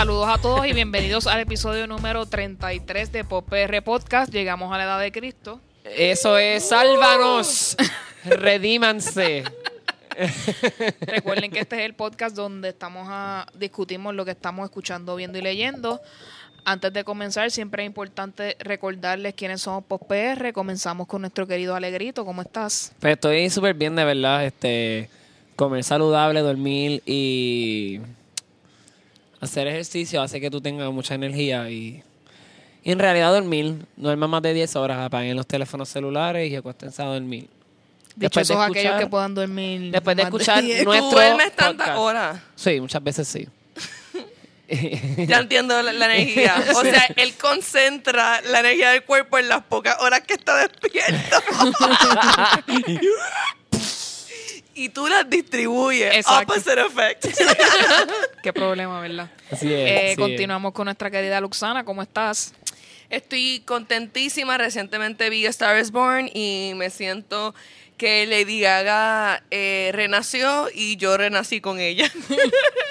Saludos a todos y bienvenidos al episodio número 33 de PopR Podcast. Llegamos a la edad de Cristo. Eso es, sálvanos, redímanse. Recuerden que este es el podcast donde estamos a discutimos lo que estamos escuchando, viendo y leyendo. Antes de comenzar, siempre es importante recordarles quiénes somos PopR. Comenzamos con nuestro querido Alegrito. ¿Cómo estás? Pues estoy súper bien, de verdad. Este, comer saludable, dormir y hacer ejercicio hace que tú tengas mucha energía y, y en realidad dormir. Duerma más de 10 horas, apaguen los teléfonos celulares y acuéstense a dormir. Después de Dichosos aquellos escuchar- que puedan dormir. Después de escuchar 10. nuestro Tú duermes tantas podcast. horas. Sí, muchas veces sí. Ya entiendo la, la energía. O sea, él concentra la energía del cuerpo en las pocas horas que está despierto. y tú las distribuyes. Exacto. Opposite effect. Qué problema, ¿verdad? Así es. Eh, así es. continuamos con nuestra querida Luxana. ¿Cómo estás? Estoy contentísima. Recientemente vi A Star is Born y me siento que Lady Gaga eh, renació y yo renací con ella.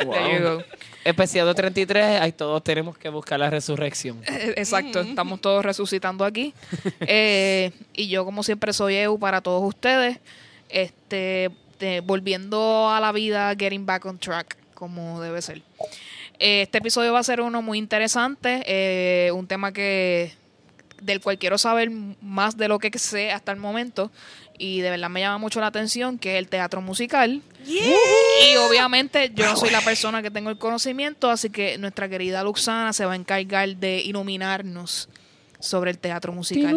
Wow. There you go. Especial de 33, ahí todos tenemos que buscar la resurrección. Eh, Exacto, estamos todos resucitando aquí. Eh, y yo, como siempre, soy EU para todos ustedes. Este, eh, volviendo a la vida, getting back on track, como debe ser. Eh, Este episodio va a ser uno muy interesante, eh, un tema que del cual quiero saber más de lo que sé hasta el momento y de verdad me llama mucho la atención, que es el teatro musical. Y obviamente yo no soy la persona que tengo el conocimiento, así que nuestra querida Luxana se va a encargar de iluminarnos sobre el teatro musical.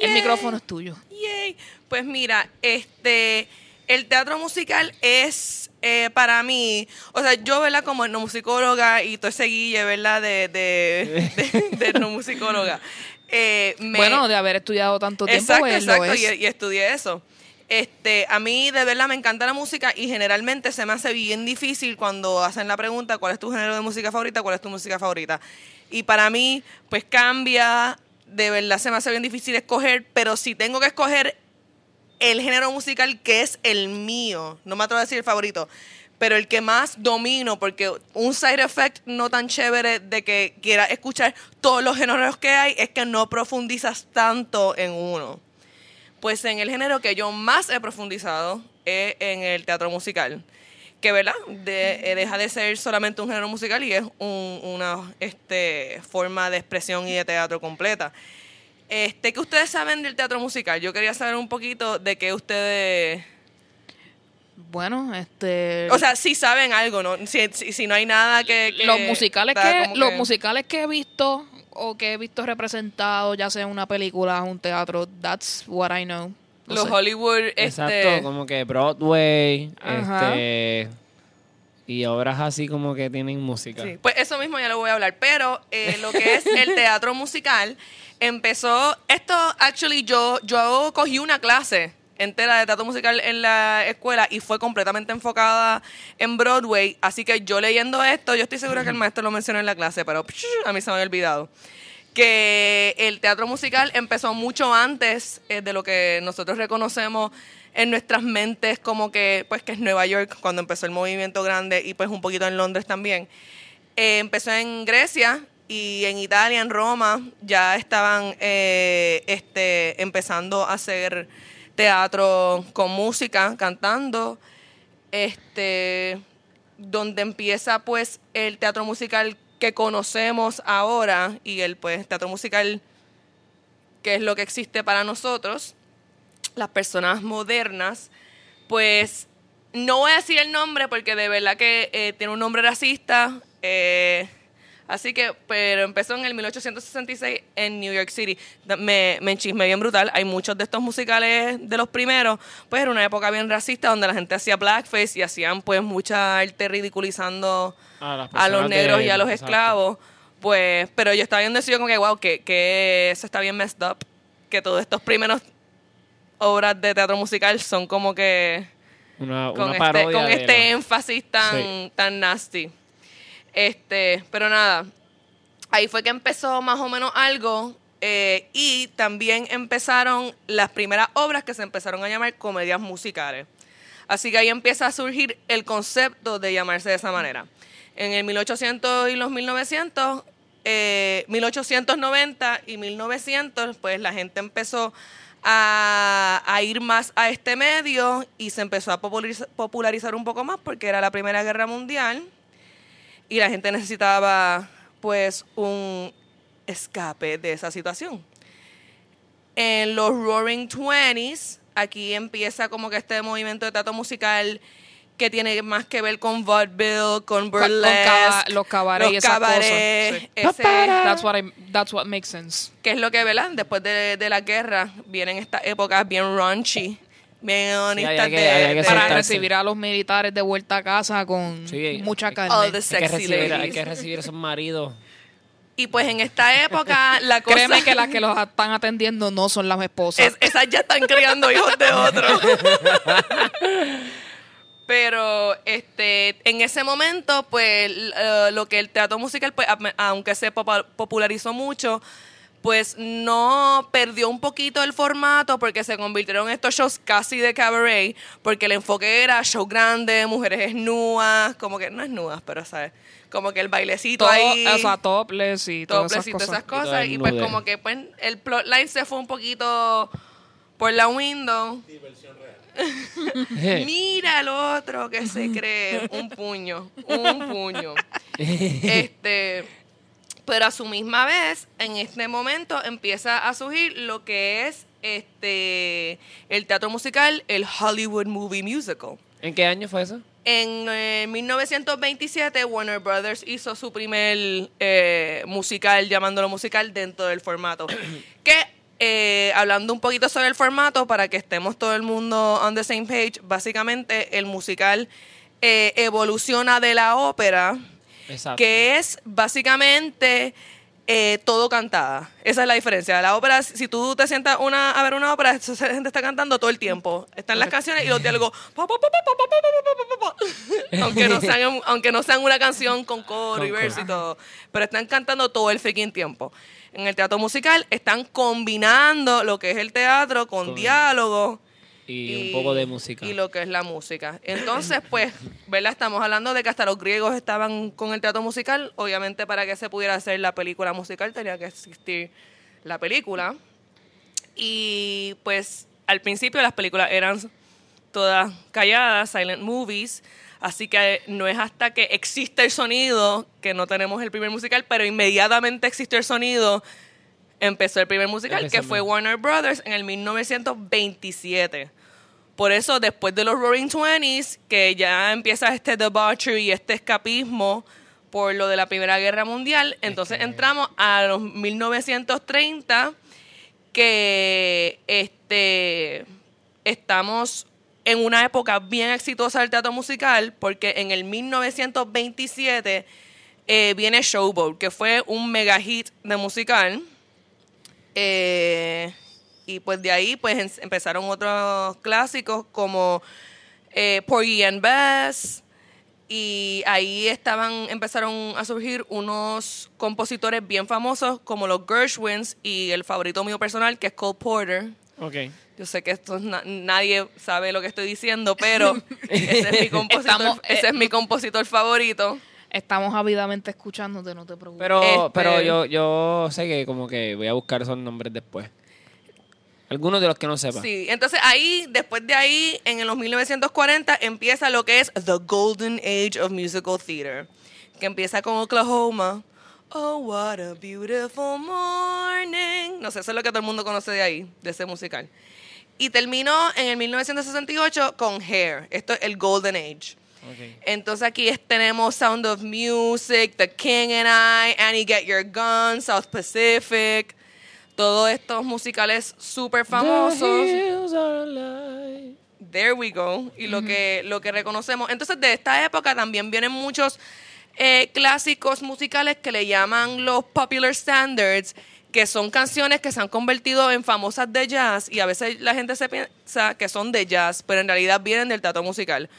El micrófono es tuyo. Pues mira, este, el teatro musical es eh, para mí, o sea, yo, ¿verdad? Como etnomusicóloga y todo ese guille, ¿verdad? De, de, de, de etnomusicóloga. eh, me- Bueno, de haber estudiado tanto tiempo, exacto, pues, exacto, es. y, y estudié eso. Este, a mí de verdad me encanta la música y generalmente se me hace bien difícil cuando hacen la pregunta cuál es tu género de música favorita, cuál es tu música favorita. Y para mí, pues cambia, de verdad se me hace bien difícil escoger, pero si tengo que escoger el género musical que es el mío, no me atrevo a decir el favorito, pero el que más domino, porque un side effect no tan chévere de que quieras escuchar todos los géneros que hay es que no profundizas tanto en uno. Pues en el género que yo más he profundizado es en el teatro musical, que verdad De- eh, deja de ser solamente un género musical y es un- una este, forma de expresión y de teatro completa. Este, ¿Qué ustedes saben del teatro musical? Yo quería saber un poquito de qué ustedes... Bueno, este O sea, si saben algo, ¿no? Si, si, si no hay nada que... que los musicales que los que- musicales que he visto o que he visto representados, ya sea en una película, un teatro, that's what I know. No Los sé. Hollywood... Exacto, Este, como que Broadway, Ajá. este y obras así como que tienen música. Sí, pues eso mismo ya lo voy a hablar. Pero eh, lo que es el teatro musical empezó. Esto, actually, yo, yo cogí una clase entera de teatro musical en la escuela y fue completamente enfocada en Broadway. Así que yo leyendo esto, yo estoy segura que el maestro lo mencionó en la clase, pero psh, a mí se me había olvidado. Que el teatro musical empezó mucho antes eh, de lo que nosotros reconocemos en nuestras mentes como que, pues, que es Nueva York, cuando empezó el movimiento grande y pues un poquito en Londres también. Eh, empezó en Grecia y en Italia, en Roma, ya estaban eh, este, empezando a hacer teatro con música, cantando, este, donde empieza pues el teatro musical que conocemos ahora y el pues teatro musical que es lo que existe para nosotros, las personas modernas, pues no voy a decir el nombre porque de verdad que eh, tiene un nombre racista. eh, así que, pero empezó en el 1866 en New York City. Me, me enchismé bien brutal. Hay muchos de estos musicales de los primeros, pues era una época bien racista donde la gente hacía blackface y hacían pues mucha arte ridiculizando A los negros de- y a los exacto. esclavos. Pues, pero yo estaba y yo como que, wow, que, que eso está bien messed up. Que todos estos primeros obras de teatro musical son como que Una, con una este, parodia con este la- énfasis tan, Sí. tan nasty. Este, pero nada, ahí fue que empezó más o menos algo eh, y también empezaron las primeras obras que se empezaron a llamar comedias musicales. Así que ahí empieza a surgir el concepto de llamarse de esa manera. En el 1800 y los 1900, eh, 1890 y 1900, pues la gente empezó a, ir más a este medio y se empezó a populariza- popularizar un poco más porque era la Primera Guerra Mundial y la gente necesitaba pues un escape de esa situación. En los Roaring Twenties, aquí empieza como que este movimiento de teatro musical que tiene más que ver con vaudeville, con Con burlesque, caba- los cabarets y los esas cabarets, cosas. sí. ese- That's what, I, that's what makes sense. que es lo que, ¿verdad? Después de, de la guerra vienen estas épocas bien raunchy, bien honestas Para soltarse. recibir a los militares de vuelta a casa con Sí. mucha all carne. Hay que, recibir, hay ladies. que recibir esos maridos. Y pues en esta época la cosa... Créeme que las que los están atendiendo no son las esposas. Es- esas ya están criando hijos de otros. Pero este, en ese momento, pues, eh, lo que el teatro musical, pues, aunque se popa- popularizó mucho, pues no perdió un poquito el formato porque se convirtieron en estos shows casi de cabaret, porque el enfoque era show grande, mujeres desnudas, como que no desnudas, pero sabes, como que el bailecito Todo- ahí o sea, topless y todas topless esas y todas cosas. esas cosas. todo Y pues como que pues el plotline se fue un poquito por la window. Mira el otro que se cree un puño, un puño. Este, pero a su misma vez, en este momento empieza a surgir lo que es este el teatro musical, el Hollywood Movie Musical. ¿En qué año fue eso? En eh, 1927, Warner Brothers hizo su primer eh, musical, llamándolo musical, dentro del formato. que, eh, hablando un poquito sobre el formato para que estemos todo el mundo on the same page, básicamente el musical eh, evoluciona de la ópera, Exacto. que es básicamente eh, todo cantada. Esa es la diferencia. La ópera, si tú te sientas una, a ver una ópera, esa gente está cantando todo el tiempo. Están las canciones y los diálogos. aunque, no sean, aunque no sean una canción con coro y verso y todo. Pero están cantando todo el freaking tiempo. En el teatro musical están combinando lo que es el teatro con, Con- diálogo y, un poco de música. y lo que es la música. Entonces, pues, ¿verdad? Estamos hablando de que hasta los griegos estaban con el teatro musical. Obviamente, para que se pudiera hacer la película musical tenía que existir la película. Y pues, al principio las películas eran todas calladas, silent movies. Así que no es hasta que existe el sonido que no tenemos el primer musical, pero inmediatamente existió el sonido, empezó el primer musical, que fue Warner Brothers en el 1927. Por eso, después de los Roaring Twenties, que ya empieza este debauchery y este escapismo por lo de la Primera Guerra Mundial, entonces que- entramos a los 1930, que este estamos en una época bien exitosa del teatro musical, porque en el 1927 eh, viene Showboat, que fue un mega hit de musical. Eh, y pues de ahí pues en- empezaron otros clásicos como eh, Porgy and Bess. Y ahí estaban, empezaron a surgir unos compositores bien famosos como los Gershwins y el favorito mío personal que es Cole Porter. Ok. Yo sé que esto es na- nadie sabe lo que estoy diciendo, pero ese es mi compositor, Estamos, eh, ese es mi compositor favorito. Estamos ávidamente escuchándote, no te preocupes. Pero, Este- pero yo, yo sé que como que voy a buscar esos nombres después. Algunos de los que no sepa. Sí, entonces ahí, después de ahí, en los 1940, empieza lo que es The Golden Age of Musical Theater, que empieza con Oklahoma. Oh, what a beautiful morning. No sé, eso es lo que todo el mundo conoce de ahí, de ese musical. Y terminó en el 1968 con Hair. Esto es el Golden Age. Ok. Entonces aquí tenemos Sound of Music, The King and I, Annie Get Your Gun, South Pacific, todos estos musicales súper famosos. The hills are alive. There we go. Y lo que lo que reconocemos. Entonces, de esta época también vienen muchos eh, clásicos musicales que le llaman los popular standards, que son canciones que se han convertido en famosas de jazz y a veces la gente se piensa que son de jazz, pero en realidad vienen del teatro musical.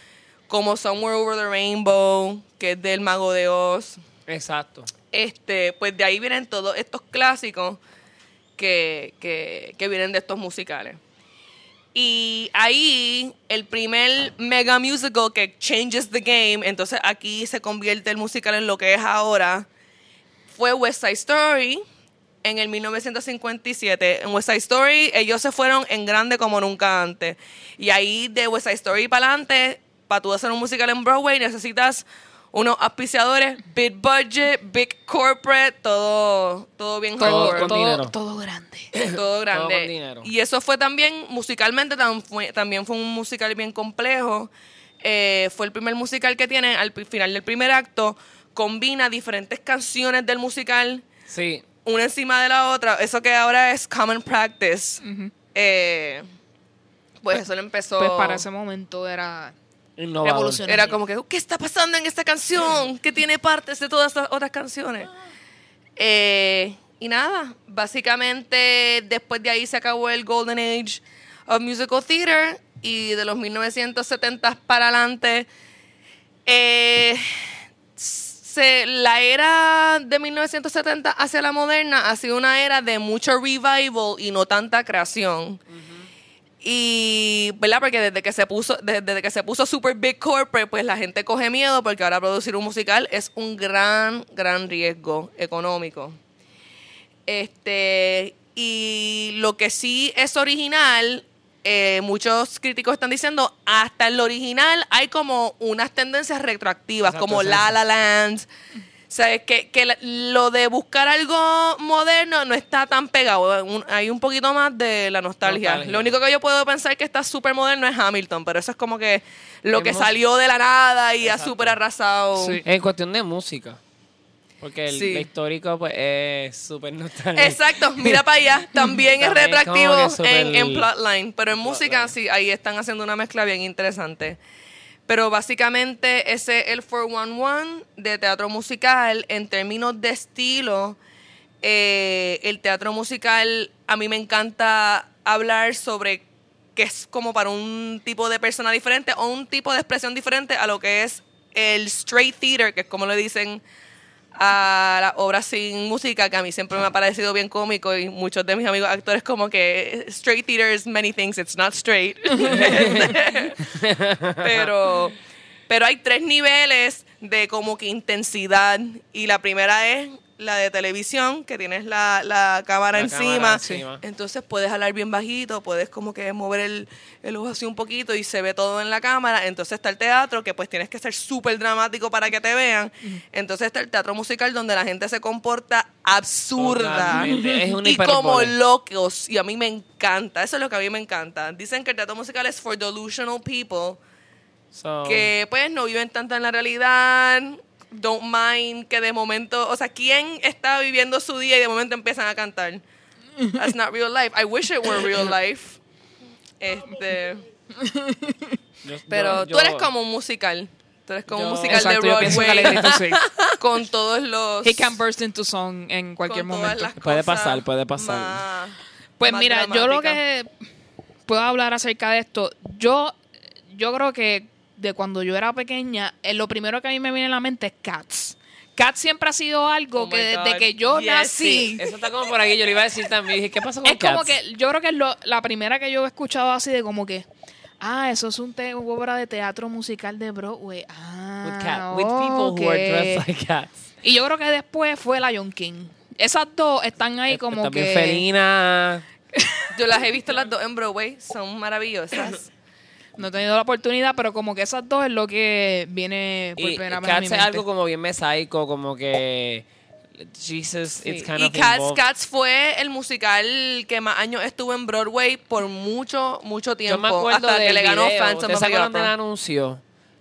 Como Somewhere Over the Rainbow, que es del Mago de Oz. Exacto. Este, pues de ahí vienen todos estos clásicos que, que, que vienen de estos musicales. Y ahí, el primer mega musical que changes the game, entonces aquí se convierte el musical en lo que es ahora, fue West Side Story en el 1957. En West Side Story ellos se fueron en grande como nunca antes. Y ahí de West Side Story para adelante, para tú hacer un musical en Broadway necesitas unos auspiciadores, big budget, big corporate, todo, todo bien Todo, hardcore. con todo, dinero. todo grande. todo grande. con dinero. Y eso fue también, musicalmente tam- fue- también fue un musical bien complejo. Eh, fue el primer musical que tiene, al final del primer acto, combina diferentes canciones del musical, Sí. una encima de la otra. Eso que ahora es common practice. Eh, pues eso lo empezó. Pues para ese momento era Innovador. Era como que, ¿qué está pasando en esta canción? Que tiene partes de todas estas otras canciones. Eh, y nada, básicamente después de ahí se acabó el Golden Age of Musical Theater y de los 1970 para adelante, eh, se- la era de 1970 hacia la moderna ha sido una era de mucho revival y no tanta creación. Y, ¿verdad? Porque desde que se puso, desde, que se puso super big corporate, pues la gente coge miedo porque ahora producir un musical es un gran, gran riesgo económico. Este, y lo que sí es original, eh, muchos críticos están diciendo, hasta el original hay como unas tendencias retroactivas, Exacto, como. La La Land. O sea, que, que la- lo de buscar algo moderno no está tan pegado. Un- hay un poquito más de la nostalgia. Nostalgia. Lo único que yo puedo pensar que está súper moderno es Hamilton, pero eso es como que lo En que salió de la nada y ha Exacto. súper arrasado. Sí. En cuestión de música. Porque el, Sí. histórico pues es súper nostálgico. Exacto, mira para allá. También es También súper en, en plotline. Pero en música, sí, ahí están haciendo una mezcla bien interesante. Pero básicamente ese es el 411 de teatro musical. En términos de estilo, eh, el teatro musical a mí me encanta hablar sobre que es como para un tipo de persona diferente o un tipo de expresión diferente a lo que es el straight theater, que es como le dicen a las obras sin música, que a mí siempre me ha parecido bien cómico y muchos de mis amigos actores como que straight theater is many things, it's not straight. pero, pero hay tres niveles de como que intensidad y la primera es la de televisión, que tienes la, la cámara La encima. Entonces puedes hablar bien bajito, puedes como que mover el, el ojo así un poquito y se ve todo en la cámara. Entonces está el teatro, que pues tienes que ser súper dramático para que te vean. Entonces está el teatro musical donde la gente se comporta absurda. Es y como locos. Y a mí me encanta, eso es lo que a mí me encanta. Dicen que el teatro musical es for delusional people So, que pues no viven tanto en la realidad, don't mind que de momento, o sea, ¿quién está viviendo su día y de momento empiezan a cantar? That's not real life. I wish it were real life. Este, pero tú eres como un musical. Tú eres como un musical Exacto, de yo pienso que Broadway Alegrito sí. con todos los He can burst into song en cualquier con todas momento. las Puede cosas pasar, puede pasar. más- Pues más mira, yo lo que puedo hablar acerca de esto, yo, yo creo que de cuando yo era pequeña, eh, lo primero que a mí me viene a la mente es Cats. Cats siempre ha sido algo Oh que desde que yo Yes, nací, Eso está como por aquí, yo le iba a decir también. Dije, ¿qué pasó con es como Cats? que yo creo que es lo- la primera que yo he escuchado así de como que, ah, eso es un te- obra de teatro musical de Broadway. Ah, With, cat, with people who are dressed like cats. Y yo creo que después fue Lion King. Esas dos están ahí como También que... felina. Yo las he visto las dos en Broadway, son maravillosas. No he tenido la oportunidad, pero como que esas dos es lo que viene por Y primera vez Cats es mente. algo como bien mesaico, como que... Jesus, it's kind y of Cats, involved. Cats fue el musical que más años estuvo en Broadway por mucho, mucho tiempo. Yo me acuerdo hasta que le ganó. Phantom ¿Ustedes of se the acuerdan del anuncio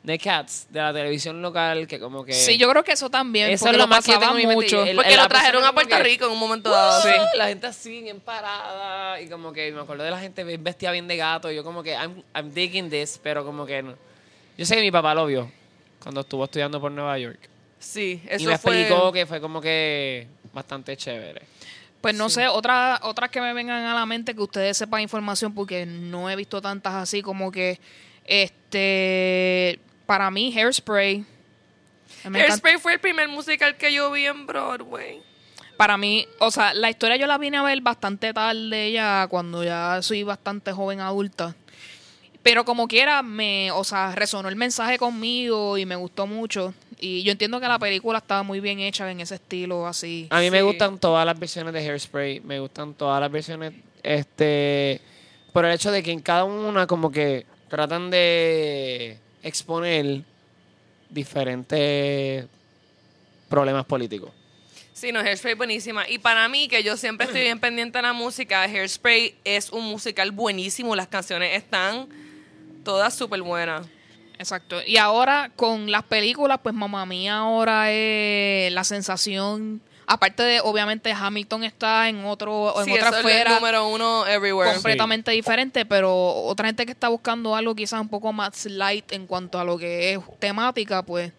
de Cats de la televisión local que como que... Sí, yo creo que eso también, Eso es lo más que yo tengo mucho. El- Porque la lo trajeron a Puerto que- Rico en un momento dado. Sí, la gente así, bien parada, y como que me acuerdo de la gente vestida bien de gato, y yo como que, I'm, I'm digging this, pero como que no. Yo sé que mi papá lo vio cuando estuvo estudiando por Nueva York. Sí, y eso me fue... explicó que fue como que bastante chévere. Pues no sé, otra, otras que me vengan a la mente que ustedes sepan información, porque no he visto tantas así como que, este, para mí, Hairspray. me encanta- Hairspray fue el primer musical que yo vi en Broadway. Para mí, o sea, la historia yo la vine a ver bastante tarde ya, cuando ya soy bastante joven adulta. Pero como quiera, me, o sea, resonó el mensaje conmigo y me gustó mucho. Y yo entiendo que la película estaba muy bien hecha en ese estilo así. A mí me gustan todas las versiones de Hairspray, me gustan todas las versiones, este, por el hecho de que en cada una como que tratan de exponer diferentes problemas políticos. Sí, no, Hairspray buenísima. Y para mí, que yo siempre estoy bien pendiente de la música, Hairspray es un musical buenísimo. Las canciones están todas súper buenas. Exacto. Y ahora con las películas, pues mamá mía ahora es la sensación. Aparte de, obviamente, Hamilton está en otro, en Sí, otra esfera el número uno everywhere. completamente diferente, pero otra gente que está buscando algo quizás un poco más light en cuanto a lo que es temática, pues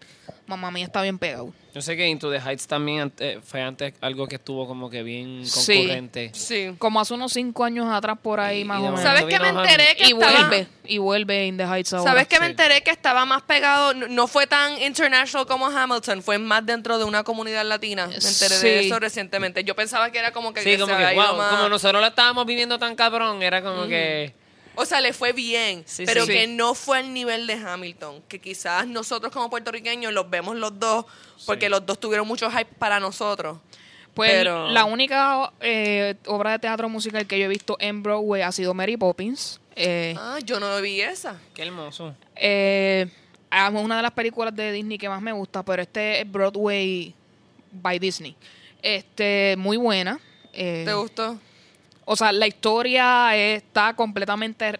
mamá mía está bien pegado. Yo sé que Into the Heights también fue antes algo que estuvo como que bien concurrente. Sí. Como hace unos cinco años atrás por ahí Y- más y o menos. ¿Sabes qué me enteré que y estaba... vuelve, y vuelve In the Heights ahora. ¿Sabes que me enteré que estaba más pegado? No, fue tan international como Hamilton, fue más dentro de una comunidad latina. Me enteré de eso recientemente. Yo pensaba que era como que, Sí, que como se que, había ido wow, más- como nosotros lo estábamos viviendo tan cabrón, era como que... O sea, le fue bien, Sí, pero sí. que no fue al nivel de Hamilton. Que quizás nosotros como puertorriqueños los vemos los dos, porque los dos tuvieron mucho hype para nosotros. Pues Pero- la única eh, obra de teatro musical que yo he visto en Broadway ha sido Mary Poppins. Eh, Ah, yo no vi esa. Qué hermoso. eh, es una de las películas de Disney que más me gusta, pero este es Broadway by Disney. Este, muy buena. Eh, ¿Te gustó? O sea, la historia está completamente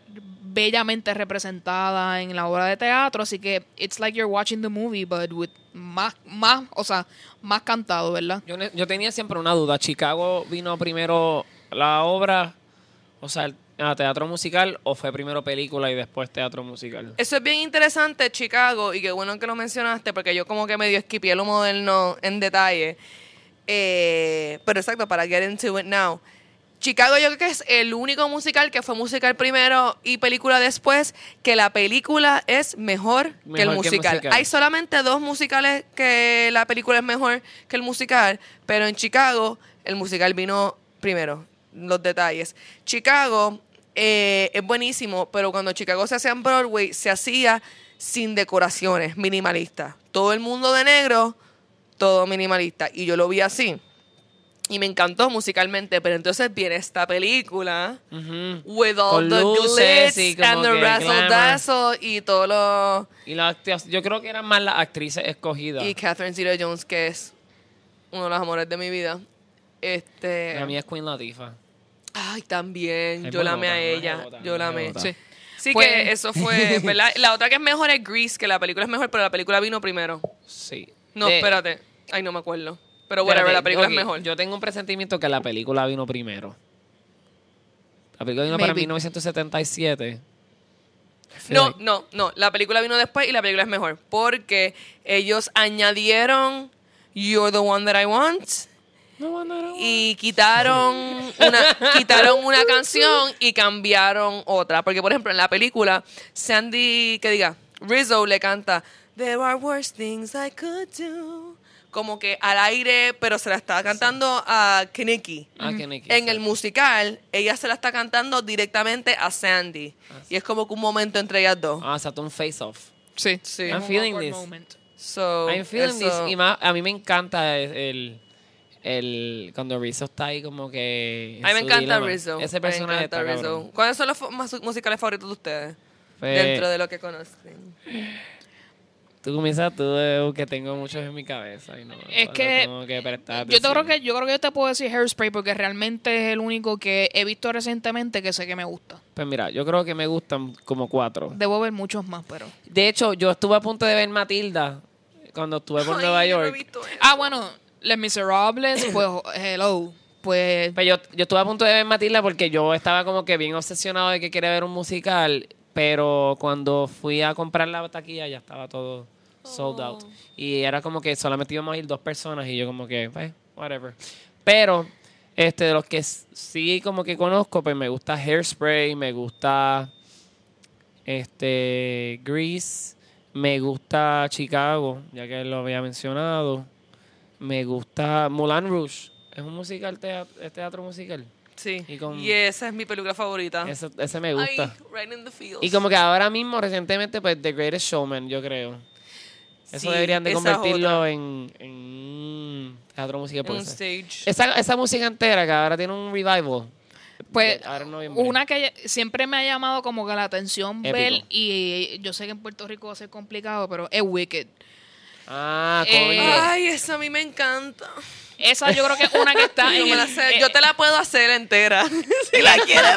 bellamente representada en la obra de teatro, así que it's like you're watching the movie but with más más, o sea, más cantado, ¿verdad? Yo, tenía siempre una duda. ¿Chicago vino primero la obra, o sea, el ah, teatro musical, o fue primero película y después teatro musical? Eso es bien interesante, Chicago, y qué bueno que lo mencionaste, porque yo como que medio esquipié lo moderno en detalle. Eh, pero exacto, para get into it now. Chicago yo creo que es el único musical que fue musical primero y película después, que la película es mejor, que, el Mejor que el musical. musical. Hay solamente dos musicales que la película es mejor que el musical, pero en Chicago el musical vino primero. Los detalles. Chicago eh, es buenísimo, pero cuando Chicago se hacía en Broadway, se hacía sin decoraciones, minimalista. Todo el mundo de negro, todo minimalista. Y yo lo vi así. Y me encantó musicalmente, pero entonces viene esta película with all Con the luces glitz and the razzle dazzle y todo lo... Y la actriz- yo creo que eran más las actrices escogidas. Y Catherine Zeta-Jones, que es uno de los amores de mi vida. Este... La mía es Queen Latifah. Ay, también. Es yo la amé a ella. yo la amé. Sí. Sí, Pues- que eso fue, ¿verdad? La otra que es mejor es Grease, que la película es mejor, pero la película vino primero. Sí. No, De- espérate. Ay, no me acuerdo. Pero whatever, espérate, la película es mejor. Yo tengo un presentimiento que la película vino primero. La película vino para Maybe. 1977. No, no, no. La película vino después y la película es mejor. Porque ellos añadieron You're the One That I Want y quitaron una, quitaron una canción y cambiaron otra. Porque, por ejemplo, en la película, Sandy, que diga, Rizzo le canta There are worse things I could do. Como que al aire, pero se la está cantando a Kinnicky. Ah, En sí. el musical, ella se la está cantando directamente a Sandy. Y es como que un momento entre ellas dos. Ah, Saturn Face Off. Sí. Sí. Es I'm un feeling this. moment. So, I'm feeling eso- this. Y más, a mí me encanta el, el cuando Rizzo está ahí como que... A mí me encanta dilema. Rizzo. Ese Me personaje encanta está Rizzo. ¿Cuáles son los musicales favoritos de ustedes? Pues, Dentro de lo que conocen. Tú comienzas tú que tengo muchos en mi cabeza y no Es que tengo que prestar Yo te creo que yo creo que yo te puedo decir Hairspray porque realmente es el único que he visto recientemente que sé que me gusta. Pues mira, yo creo que me gustan como cuatro. Debo ver muchos más, pero. De hecho, yo estuve a punto de ver Matilda cuando estuve por Ay, Nueva yo no he York. visto eso. Ah, bueno, Les Miserables, pues hello, pues Pero yo, yo estuve a punto de ver Matilda porque yo estaba como que bien obsesionado de que quería ver un musical, pero cuando fui a comprar la taquilla ya estaba todo sold out. Y era como que solamente íbamos a ir dos personas y yo como que, pues, whatever. Pero, este, de los que sí como que conozco, pues me gusta Hairspray, me gusta, este, Grease, me gusta Chicago, ya que lo había mencionado. Me gusta Mulan Rouge. Es un musical, teatro, es teatro musical. Sí. Y con- Y esa es mi película favorita. Ese, ese me gusta. Ay, right in the feels. Y como que ahora mismo, recientemente, pues The Greatest Showman, yo creo. Eso Sí, deberían de convertirlo otra. en, en teatro musical. En un stage. Esa, esa música entera que ahora tiene un revival. Pues una que siempre me ha llamado como que la atención Épico. ver y yo sé que en Puerto Rico va a ser complicado, pero es Wicked. Ah, Eh. Ay, esa a mí me encanta. Esa yo creo que es una que está Yo, en me la el- sé- eh, yo te la puedo hacer entera. si la quieres.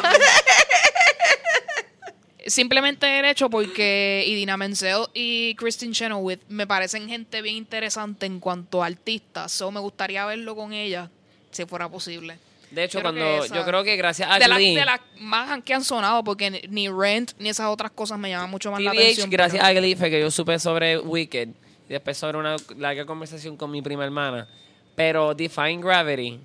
Simplemente el hecho porque Idina Menzel y Christine Chenoweth me parecen gente bien interesante en cuanto a artistas. So me gustaría verlo con ella, si fuera posible. de hecho, creo cuando esa- yo creo que gracias a de las de las más que han sonado, porque ni- Rent ni esas otras cosas me llaman mucho más la atención. gracias pero- a Glee fue que yo supe sobre Wicked y después sobre una larga conversación con mi prima hermana. Pero Define Gravity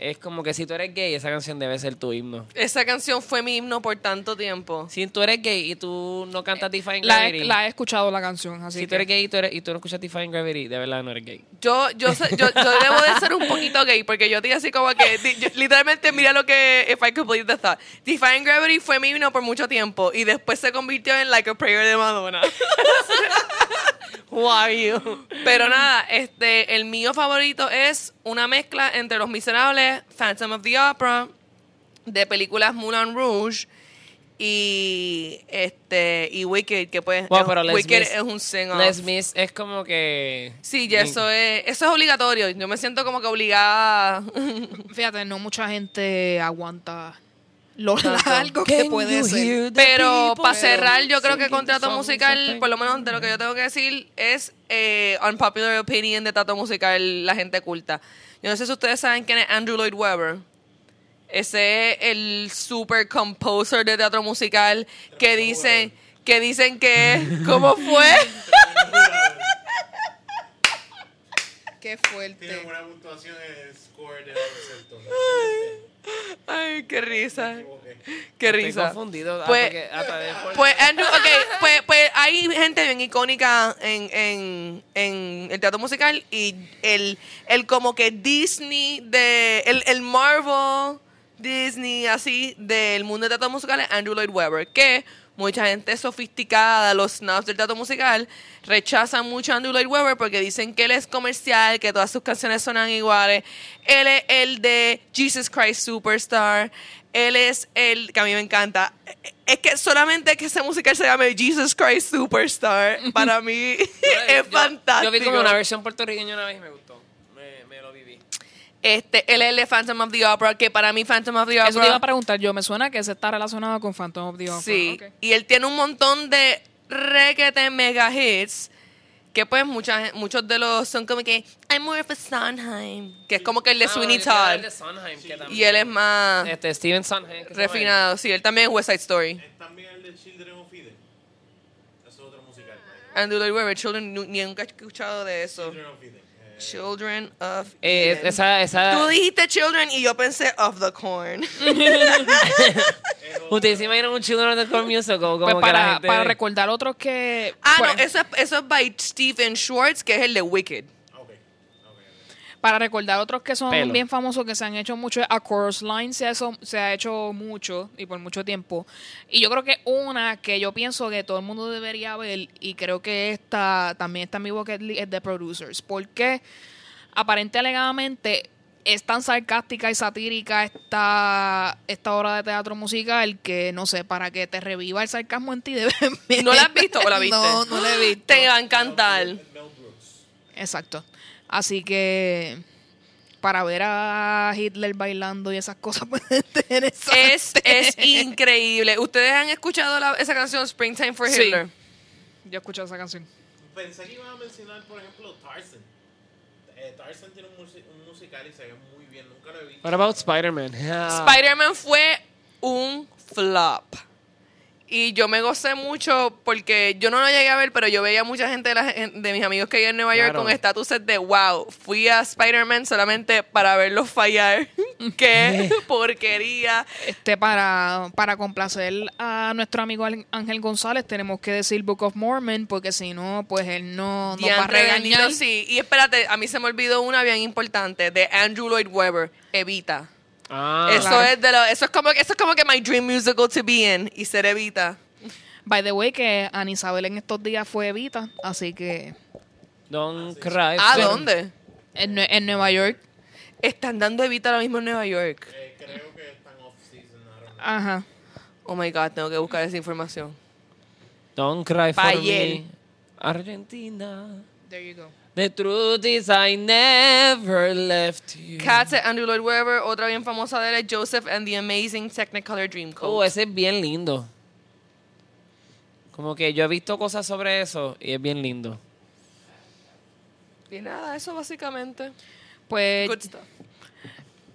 es como que si tú eres gay, esa canción debe ser tu himno. Esa canción fue mi himno por tanto tiempo. Si tú eres gay y tú no cantas Define la, Gravity, he, la he escuchado la canción, así si que tú eres gay y tú, eres- y tú no escuchas Define Gravity, de verdad no eres gay. Yo, yo, yo, yo debo de ser un poquito gay porque yo te así como que yo- literalmente mira lo que If I Could Believe the Thought. Define Gravity fue mi himno por mucho tiempo y después se convirtió en Like a Prayer de Madonna. Who are you? Pero nada, este, el mío favorito es una mezcla entre Los Miserables, Phantom of the Opera, de películas Moulin Rouge y este y Wicked, que pues Wow, pero Les Wicked Mis- es un sing Les Miss es como que... Sí, ya eso es, eso es obligatorio. Yo me siento como que obligada. fíjate, no mucha gente aguanta lo largo que puede ser. Pero para cerrar, yo creo que contrato musical, por lo menos de lo que yo tengo que decir, es eh, unpopular opinion de trato musical, la gente culta. Yo no sé si ustedes saben quién es Andrew Lloyd Webber. Ese es el super composer de teatro musical que dicen que dicen que ¿cómo fue? Qué Tiene fuerte. una puntuación en el score de baloncesto. Ay, qué risa. Qué Estoy risa. confundido. ah, Pues- porque Pues Andrew, ok, pues, pues hay gente bien icónica en, en, en el teatro musical y el, el como que Disney de el, el Marvel Disney así del mundo del teatro musical es Andrew Lloyd Webber, que mucha gente sofisticada, los snobs del teatro musical, rechazan mucho a Andrew Lloyd Webber porque dicen que él es comercial, que todas sus canciones sonan iguales. Él es el de Jesus Christ Superstar. Él es el que a mí me encanta. Es que solamente que ese musical se llame Jesus Christ Superstar, para mí es Yo- fantástico. Yo vi como una versión puertorriqueña una vez y me gustó. Me, me lo viví. Este, él es el de Phantom of the Opera, que para mí Phantom of the Opera... Eso te iba a preguntar yo. Me suena que se está relacionado con Phantom of the Opera. Sí, Ok. y él tiene un montón de requete mega hits que pues muchas, muchos de los son como que I'm more of a Sondheim, que es como que el de Ah, Sweeney Todd. de Sondheim, que también- Y él es más Este, Steven Sondheim. que refinado. Sí, él también es West Side Story. Es también el de Children of Eden. Eso es otro musical. Andrew Lloyd Webber, Children, ni nunca he escuchado de eso. Children of Eden. Children of Eh, esa, esa, Tú dijiste Children y yo pensé of the Corn. ¿Ustedes se imaginan un Children of the Corn Musical? Como Pues que la para, gente- para recordar otros que... ah, pues, no, eso es, eso es by Stephen Schwartz, que es el de Wicked. Para recordar otros que son Pelo. bien famosos, que se han hecho mucho, a Chorus Line se ha, hecho, se ha hecho mucho y por mucho tiempo. Y yo creo que una que yo pienso que todo el mundo debería ver, y creo que esta también está en mi bucket list, es The Producers. Porque aparente alegadamente es tan sarcástica y satírica esta, esta obra de teatro musical que, no sé, para que te reviva el sarcasmo en ti debes ¿No la has visto o la viste? No, no la he visto. Te va a encantar. Mel Brooks. Exacto. Así que para ver a Hitler bailando y esas cosas pues interesante. Es, es increíble. ¿Ustedes han escuchado la- esa canción Springtime for Sí. Hitler? Yo he escuchado esa canción. Pensé que iban a mencionar, por ejemplo, Tarzan. Eh, Tarzan tiene un, un musical y se ve muy bien. Nunca lo he visto. What about Spider-Man? Ah. Spider-Man fue un flop. Y yo me gocé mucho porque yo no lo llegué a ver, pero yo veía mucha gente de, la de mis amigos que viven en Nueva York Claro. con estatuses de wow, fui a Spider-Man solamente para verlos fallar. ¡Qué porquería! Este, para, para complacer a nuestro amigo Ángel González, tenemos que decir Book of Mormon, porque si no, pues él no nos va a regañar. sí. Y espérate, a mí se me olvidó una bien importante de Andrew Lloyd Webber, Evita. Ah, eso claro. es de lo, eso es como eso es como que my dream musical to be in y ser Evita. By the way, que Ana Isabel en estos días fue Evita, así que Don't cry. ¿A Pero- dónde? en, en Nueva York. Están dando Evita ahora mismo en Nueva York. Eh, creo que están don't know. Ajá. Oh my god, tengo que buscar esa información. Don't cry for me. Argentina. There you go. The truth is I never left you. Cats de Andrew Lloyd Webber, otra bien famosa de él es Joseph and the Amazing Technicolor Dreamcoat. Oh, ese es bien lindo. Como que yo he visto cosas sobre eso y es bien lindo. Y nada, eso básicamente. Pues Good stuff.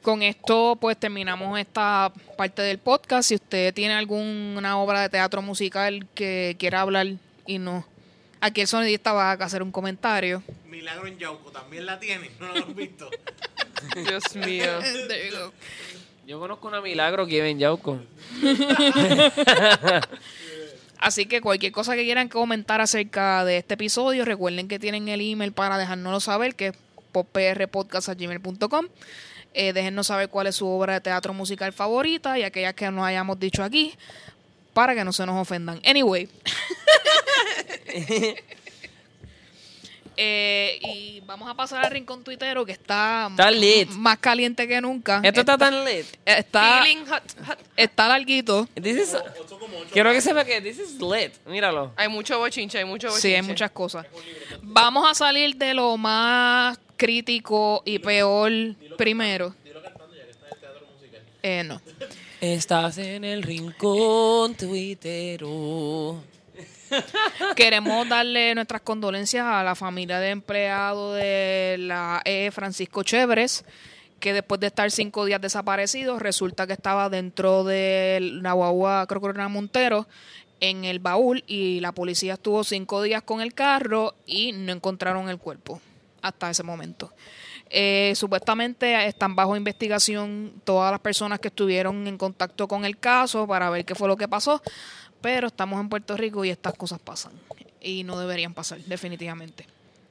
con esto pues terminamos esta parte del podcast. Si usted tiene alguna obra de teatro musical que quiera hablar y no... Aquí el sonidista va a hacer un comentario. Milagro en Yauco también la tiene. No lo has visto. Dios mío. There you go. Yo conozco una milagro que vive en Yauco. Así que cualquier cosa que quieran comentar acerca de este episodio, recuerden que tienen el email para dejárnoslo saber, que es poprpodcast.gmail.com. Eh, déjennos saber cuál es su obra de teatro musical favorita y aquellas que nos hayamos dicho aquí, para que no se nos ofendan. Anyway. Eh, y vamos a pasar al rincón tuitero que está, Está lit. más caliente que nunca. Esto está tan lit. está, Feeling hot, hot. está larguito. This is- quiero que sepa que this is lit. Míralo. Hay mucho bochinche, hay mucho bochinche. Sí, hay muchas cosas. Vamos a salir de lo más crítico y peor primero. Dilo cantando ya que está en el teatro musical. Eh, no. Estás en el rincón tuitero. Queremos darle nuestras condolencias a la familia de empleado de la E. Francisco Chéveres, que después de estar cinco días desaparecido, resulta que estaba dentro de la guagua, creo que era Montero, en el baúl y la policía estuvo cinco días con el carro y no encontraron el cuerpo hasta ese momento. Eh, supuestamente están bajo investigación todas las personas que estuvieron en contacto con el caso para ver qué fue lo que pasó, pero estamos en Puerto Rico y estas cosas pasan y no deberían pasar, definitivamente.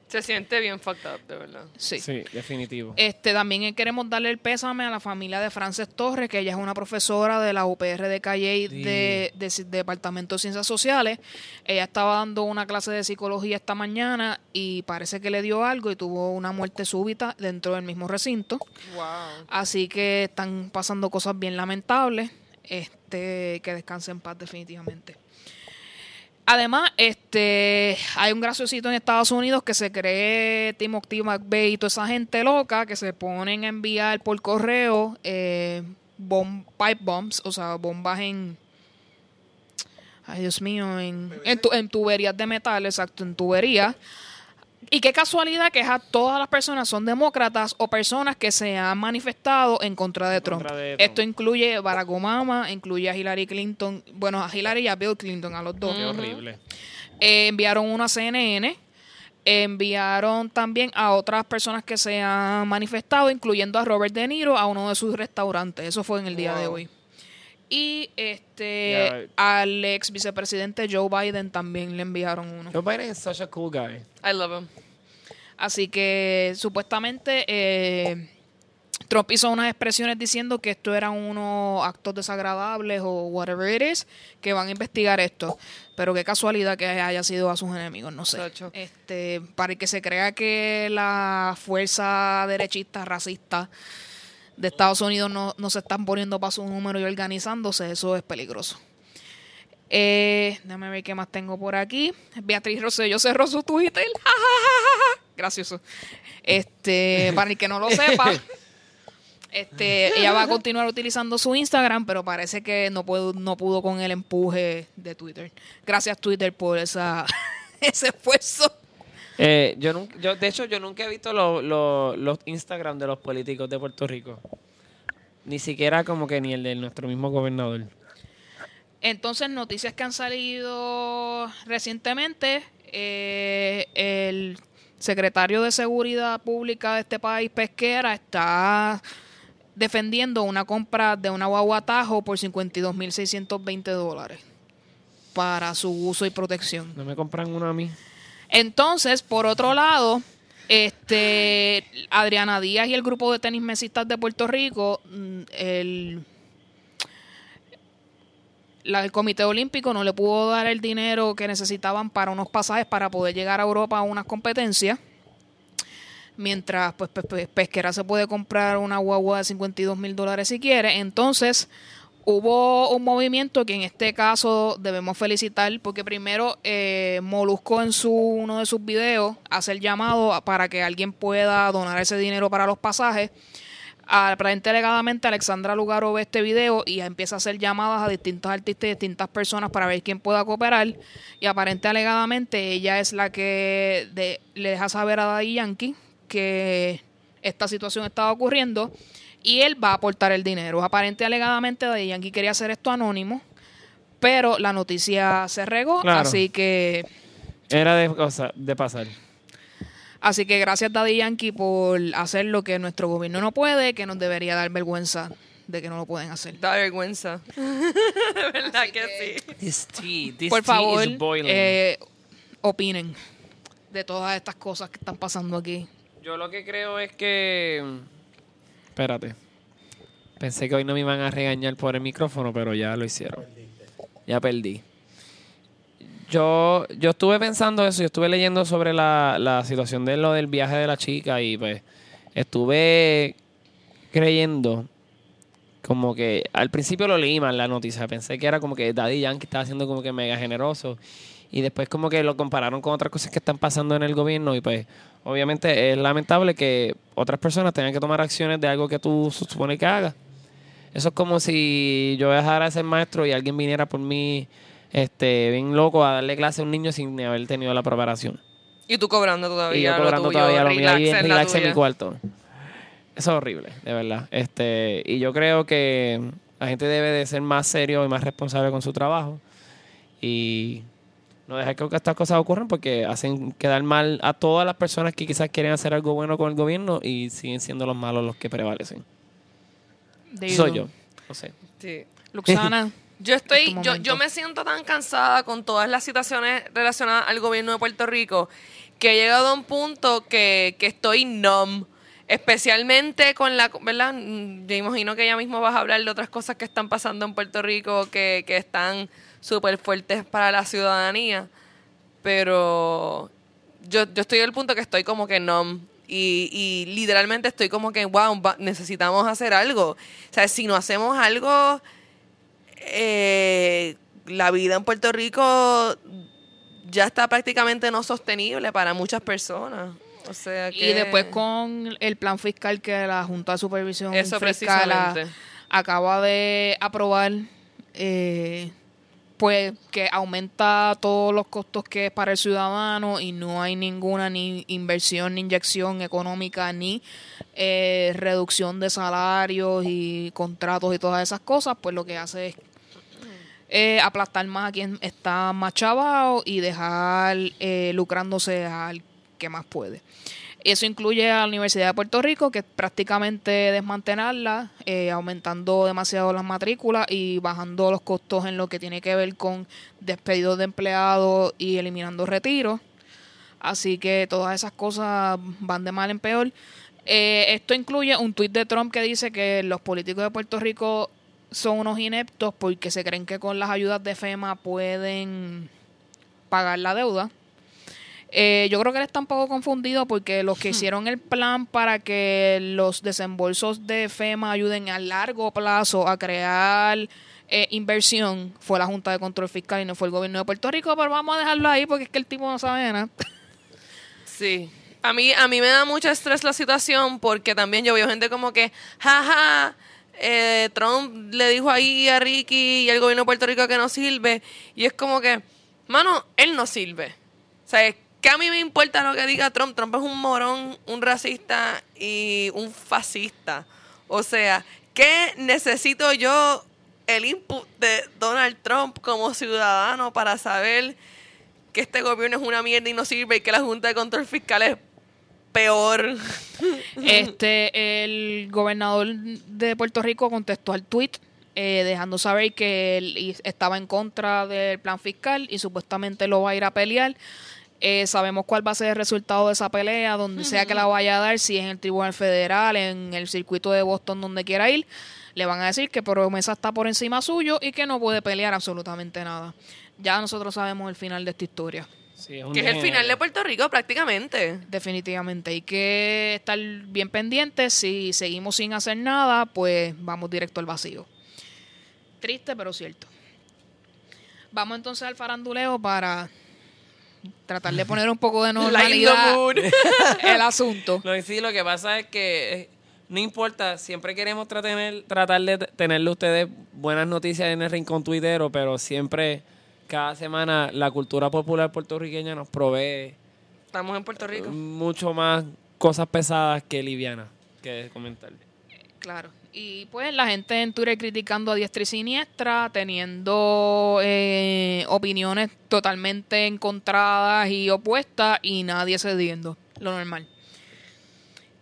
Se siente bien fucked up, de verdad. Sí. Sí, definitivo. Este, también queremos darle el pésame a la familia de Frances Torres, que ella es una profesora de la UPR de Calle Sí. de, de, Departamento de Ciencias Sociales. Ella estaba dando una clase de psicología esta mañana y parece que le dio algo y tuvo una muerte súbita dentro del mismo recinto. Wow. Así que están pasando cosas bien lamentables. Este, que descanse en paz definitivamente. Además, este, hay un graciosito en Estados Unidos que se cree Timothy McVeigh y toda esa gente loca que se ponen a enviar por correo eh, bom- pipe bombs, o sea, bombas en, ay Dios mío, en, en, tu- en tuberías de metal, exacto, en tuberías. Y qué casualidad que todas las personas son demócratas o personas que se han manifestado en contra de, Trump. contra de Trump. Esto incluye Barack Obama, incluye a Hillary Clinton, bueno, a Hillary y a Bill Clinton, a los dos. Qué horrible. Eh, enviaron una CNN, enviaron también a otras personas que se han manifestado, incluyendo a Robert De Niro a uno de sus restaurantes. Eso fue en el día de hoy. Y este al ex vicepresidente Joe Biden también le enviaron uno. Joe Biden is such a cool guy. I love him. Así que supuestamente eh, Trump hizo unas expresiones diciendo que esto eran unos actos desagradables o whatever it is, que van a investigar esto. Pero qué casualidad que haya sido a sus enemigos, no sé. Este, para que se crea que la fuerza derechista, racista de Estados Unidos no, no se están poniendo para su número y organizándose, eso es peligroso. Eh, déjame ver qué más tengo por aquí. Beatriz Rosselló cerró su Twitter. Gracioso. Este, para el que no lo sepa, este, ella va a continuar utilizando su Instagram, pero parece que no pudo, no pudo con el empuje de Twitter. Gracias Twitter por esa, ese esfuerzo. Eh, yo, nunca, yo, de hecho, yo nunca he visto lo- lo- los Instagram de los políticos de Puerto Rico. Ni siquiera como que ni el de nuestro mismo gobernador. Entonces, noticias que han salido recientemente, eh, el secretario de Seguridad Pública de este país, Pesquera, está defendiendo una compra de una guagua Tajo por 52.620 dólares para su uso y protección. ¿No me compran uno a mí? Entonces, por otro lado, Este, Adriana Díaz y el grupo de tenis mesistas de Puerto Rico, mm, el, el Comité Olímpico no le pudo dar el dinero que necesitaban para unos pasajes para poder llegar a Europa a unas competencias. Mientras pues, pues, pues, Pesquera se puede comprar una guagua de 52 mil dólares si quiere. Entonces hubo un movimiento que en este caso debemos felicitar porque primero eh, Molusco en su uno de sus videos hace el llamado para que alguien pueda donar ese dinero para los pasajes. Aparentemente alegadamente Alexandra Lugaro ve este video y empieza a hacer llamadas a distintos artistas y distintas personas para ver quién pueda cooperar. Y aparentemente alegadamente ella es la que le deja saber a Daddy Yankee que esta situación estaba ocurriendo y él va a aportar el dinero. Aparentemente alegadamente Daddy Yankee quería hacer esto anónimo, pero la noticia se regó, Claro. así que Era de, cosa, de pasar. así que gracias Daddy Yankee por hacer lo que nuestro gobierno no puede, que nos debería dar vergüenza de que no lo pueden hacer. Da vergüenza. De verdad que, sí. This tea, this Por tea favor, eh, opinen de todas estas cosas que están pasando aquí. Yo lo que creo es que. Espérate. Pensé que hoy no me iban a regañar por el micrófono, pero ya lo hicieron. Ya perdí. Yo, yo estuve pensando eso, yo estuve leyendo sobre la, la situación de lo del viaje de la chica y pues estuve creyendo como que al principio lo leí mal la noticia, pensé que era como que Daddy Yankee estaba siendo como que mega generoso y después como que lo compararon con otras cosas que están pasando en el gobierno y pues obviamente es lamentable que otras personas tengan que tomar acciones de algo que tú se supone que hagas. Eso es como si yo dejara de ser maestro y alguien viniera por mí este bien loco a darle clase a un niño sin haber tenido la preparación. Y tú cobrando todavía. Y yo lo cobrando tuyo, todavía lo mío relax ahí en relax mi cuarto. Eso es horrible, de verdad. Este, y yo creo que la gente debe de ser más serio y más responsable con su trabajo. Y no dejar que estas cosas ocurran porque hacen quedar mal a todas las personas que quizás quieren hacer algo bueno con el gobierno y siguen siendo los malos los que prevalecen. Soy yo. No sé. Sí. Luxana, Yo estoy, tu yo, yo me siento tan cansada con todas las situaciones relacionadas al gobierno de Puerto Rico que he llegado a un punto que, que estoy numb. Especialmente con la, ¿verdad? Mm, Yo imagino que ya mismo vas a hablar de otras cosas que están pasando en Puerto Rico que, que están súper fuertes para la ciudadanía. Pero yo, yo estoy al punto que estoy como que numb. Y, y literalmente estoy como que, wow, necesitamos hacer algo. O sea, si no hacemos algo, eh, la vida en Puerto Rico ya está prácticamente no sostenible para muchas personas. O sea que... y después con el plan fiscal que la Junta de Supervisión Eso Fiscal acaba de aprobar, eh, pues que aumenta todos los costos que es para el ciudadano y no hay ninguna ni inversión ni inyección económica ni eh, reducción de salarios y contratos y todas esas cosas, pues lo que hace es eh, aplastar más a quien está más chavado y dejar eh, lucrándose al que más puede. Eso incluye a la Universidad de Puerto Rico, que es prácticamente desmantelarla, eh, aumentando demasiado las matrículas y bajando los costos en lo que tiene que ver con despedidos de empleados y eliminando retiros. Así que todas esas cosas van de mal en peor. Eh, esto incluye un tuit de Trump que dice que los políticos de Puerto Rico son unos ineptos porque se creen que con las ayudas de FEMA pueden pagar la deuda. Eh, yo creo que él está un poco confundido porque los que hicieron el plan para que los desembolsos de FEMA ayuden a largo plazo a crear eh, inversión fue la Junta de Control Fiscal y no fue el gobierno de Puerto Rico, pero vamos a dejarlo ahí porque es que el tipo no sabe nada. Sí. A mí, a mí me da mucho estrés la situación porque también yo veo gente como que, jaja, eh, Trump le dijo ahí a Ricky y al gobierno de Puerto Rico que no sirve. Y es como que, mano, él no sirve. O sea, que a mí me importa lo que diga Trump. Trump es un morón, un racista y un fascista. O sea, ¿qué necesito yo el input de Donald Trump como ciudadano para saber que este gobierno es una mierda y no sirve y que la Junta de Control Fiscal es peor? Este, el gobernador de Puerto Rico contestó al tweet eh, dejando saber que él estaba en contra del plan fiscal y supuestamente lo va a ir a pelear. Eh, sabemos cuál va a ser el resultado de esa pelea, donde sea que la vaya a dar, si es en el Tribunal Federal, en el circuito de Boston, donde quiera ir. Le van a decir que Promesa está por encima suyo y que no puede pelear absolutamente nada. Ya nosotros sabemos el final de esta historia. Sí, un Que es el final de Puerto Rico prácticamente. Definitivamente. Hay que estar bien pendientes. Si seguimos sin hacer nada, pues vamos directo al vacío. Triste, pero cierto. Vamos entonces al faranduleo para tratar de poner un poco de normalidad el asunto. Lo que sí, lo que pasa es que eh, no importa, siempre queremos tratar, tratar de tenerle a ustedes buenas noticias en el rincón tuitero, pero siempre, cada semana, la cultura popular puertorriqueña nos provee Estamos en Puerto Rico. mucho más cosas pesadas que livianas que comentar. Claro. Y pues la gente en Twitter criticando a diestra y siniestra, teniendo eh, opiniones totalmente encontradas y opuestas y nadie cediendo. Lo normal.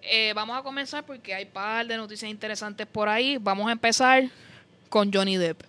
Eh, vamos a comenzar porque hay par de noticias interesantes por ahí. Vamos a empezar con Johnny Depp.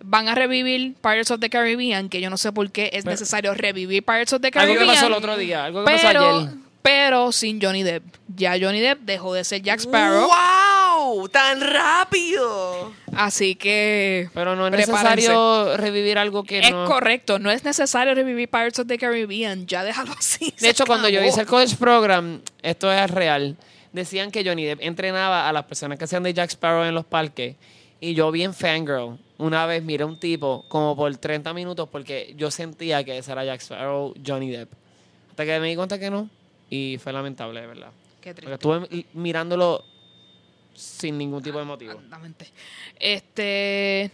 Van a revivir Pirates of the Caribbean, que yo no sé por qué es Pero- necesario revivir Pirates of the Algo Caribbean. que pasó el otro día, algo que pasó ayer. Pero sin Johnny Depp. Ya Johnny Depp dejó de ser Jack Sparrow. ¡Wow! ¡Tan rápido! Así que. Pero no es prepárense. necesario revivir algo que Es no... correcto, no es necesario revivir Pirates of the Caribbean. Ya déjalo así. De hecho, cuando yo hice el college program, esto es real, decían que Johnny Depp entrenaba a las personas que hacían de Jack Sparrow en los parques. Y yo bien fangirl, una vez miré a un tipo como por 30 minutos porque yo sentía que ese era Jack Sparrow, Johnny Depp. Hasta que me di cuenta que no. Y fue lamentable, de verdad. Qué Porque triste. estuve mi- mirándolo sin ningún tipo de motivo. Exactamente. Este.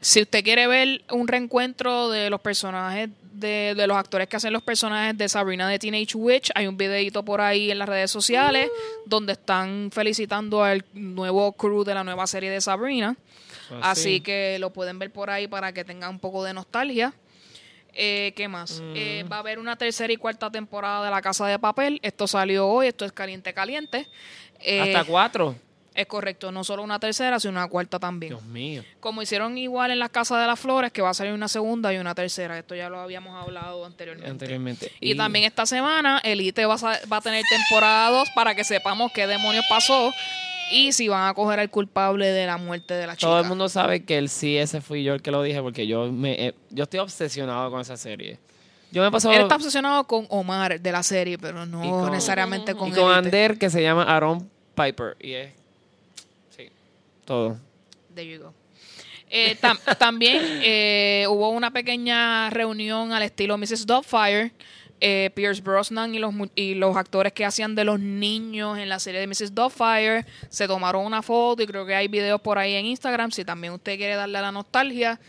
Si usted quiere ver un reencuentro de los personajes, de, de los actores que hacen los personajes de Sabrina de Teenage Witch, hay un videito por ahí en las redes sociales donde están felicitando al nuevo crew de la nueva serie de Sabrina. Así que lo pueden ver por ahí para que tengan un poco de nostalgia. Eh, ¿Qué más? Eh, va a haber una tercera y cuarta temporada de La Casa de Papel. Esto salió hoy, esto es caliente, caliente. Eh, Hasta cuatro. es correcto, no solo una tercera, sino una cuarta también. Dios mío. Como hicieron igual en las Casas de las Flores, que va a salir una segunda y una tercera. Esto ya lo habíamos hablado anteriormente. Anteriormente. Y, también esta semana, Elite va a, va a tener temporada 2 para que sepamos qué demonios pasó y si van a coger al culpable de la muerte de la chica. Todo el mundo sabe que el sí, ese fui yo el que lo dije, porque yo me eh, yo estoy obsesionado con esa serie. Yo me paso Él está obsesionado con Omar de la serie, pero no con- necesariamente con y con. Ander que se llama Aaron Piper y es sí, todo. There you go. Eh, tam- también eh, hubo una pequeña reunión al estilo Mrs. Doubtfire. Eh, Pierce Brosnan y los, y los actores que hacían de los niños en la serie de Mrs. Doubtfire se tomaron una foto y creo que hay videos por ahí en Instagram. Si también usted quiere darle a la nostalgia,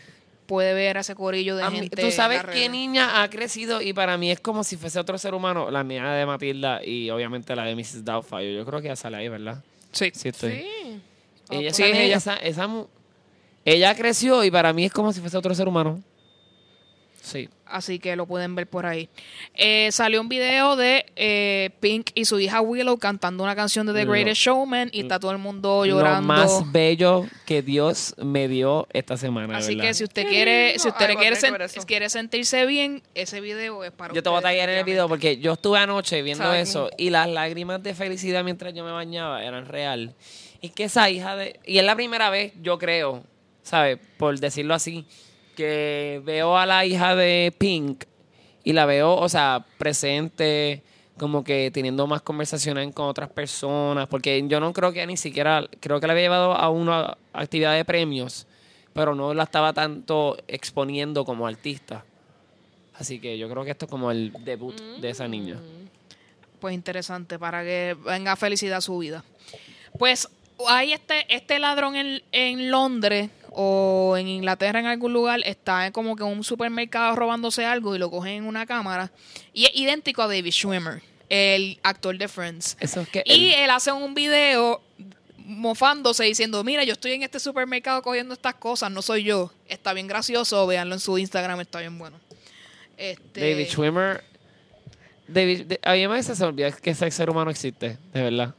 puede ver a ese corillo de A mí- gente. Tú sabes qué niña ha crecido y para mí es como si fuese otro ser humano, la niña de Matilda y obviamente la de Mrs. Doubtfire. Yo creo que ya sale ahí, ¿verdad? Sí. Sí, estoy. Sí. Ella, Sí, es ella. esa- esa mu- ella creció y para mí es como si fuese otro ser humano. Sí. Así que lo pueden ver por ahí. Eh, salió un video de eh, Pink y su hija Willow cantando una canción de The Lo- Greatest Showman y está todo el mundo llorando. Lo más bello que Dios me dio esta semana, Así verdad. que si usted quiere, si usted Ay, quiere, sen- sentirse bien, ese video es para Yo te voy a tallar en el video porque yo estuve anoche viendo eso y las lágrimas de felicidad mientras yo me bañaba eran real. Y que esa hija de... Y es la primera vez, yo creo, ¿sabes? Por decirlo así, que veo a la hija de Pink y la veo, o sea, presente, como que teniendo más conversaciones con otras personas, porque yo no creo que ni siquiera, creo que la había llevado a una actividad de premios, pero no la estaba tanto exponiendo como artista. Así que yo creo que esto es como el debut de esa niña. Pues interesante, para que venga felicidad a su vida. Pues hay este, este ladrón en, en Londres o en Inglaterra en algún lugar, está como que en un supermercado robándose algo y lo cogen en una cámara. Y es idéntico a David Schwimmer, el actor de Friends. Eso es que Y él hace un video mofándose diciendo, mira, yo estoy en este supermercado cogiendo estas cosas, no soy yo. Está bien gracioso, véanlo en su Instagram, está bien bueno. Este, David Schwimmer. David, a mí me se olvida que ese ser humano existe, de verdad.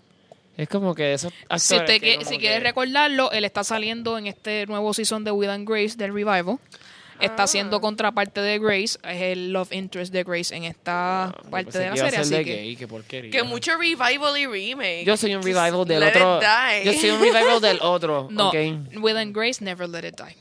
Es como que eso. si usted que- si quiere recordarlo, él está saliendo en este nuevo season de Will and Grace del Revival. Está Ah. siendo contraparte de Grace, es el love interest de Grace en esta parte de la serie, así que gay, qué porquería. Que mucho revival y remake. Yo soy un revival del let otro. it die. Yo soy un revival del otro. no, ok. Will and Grace never let it die.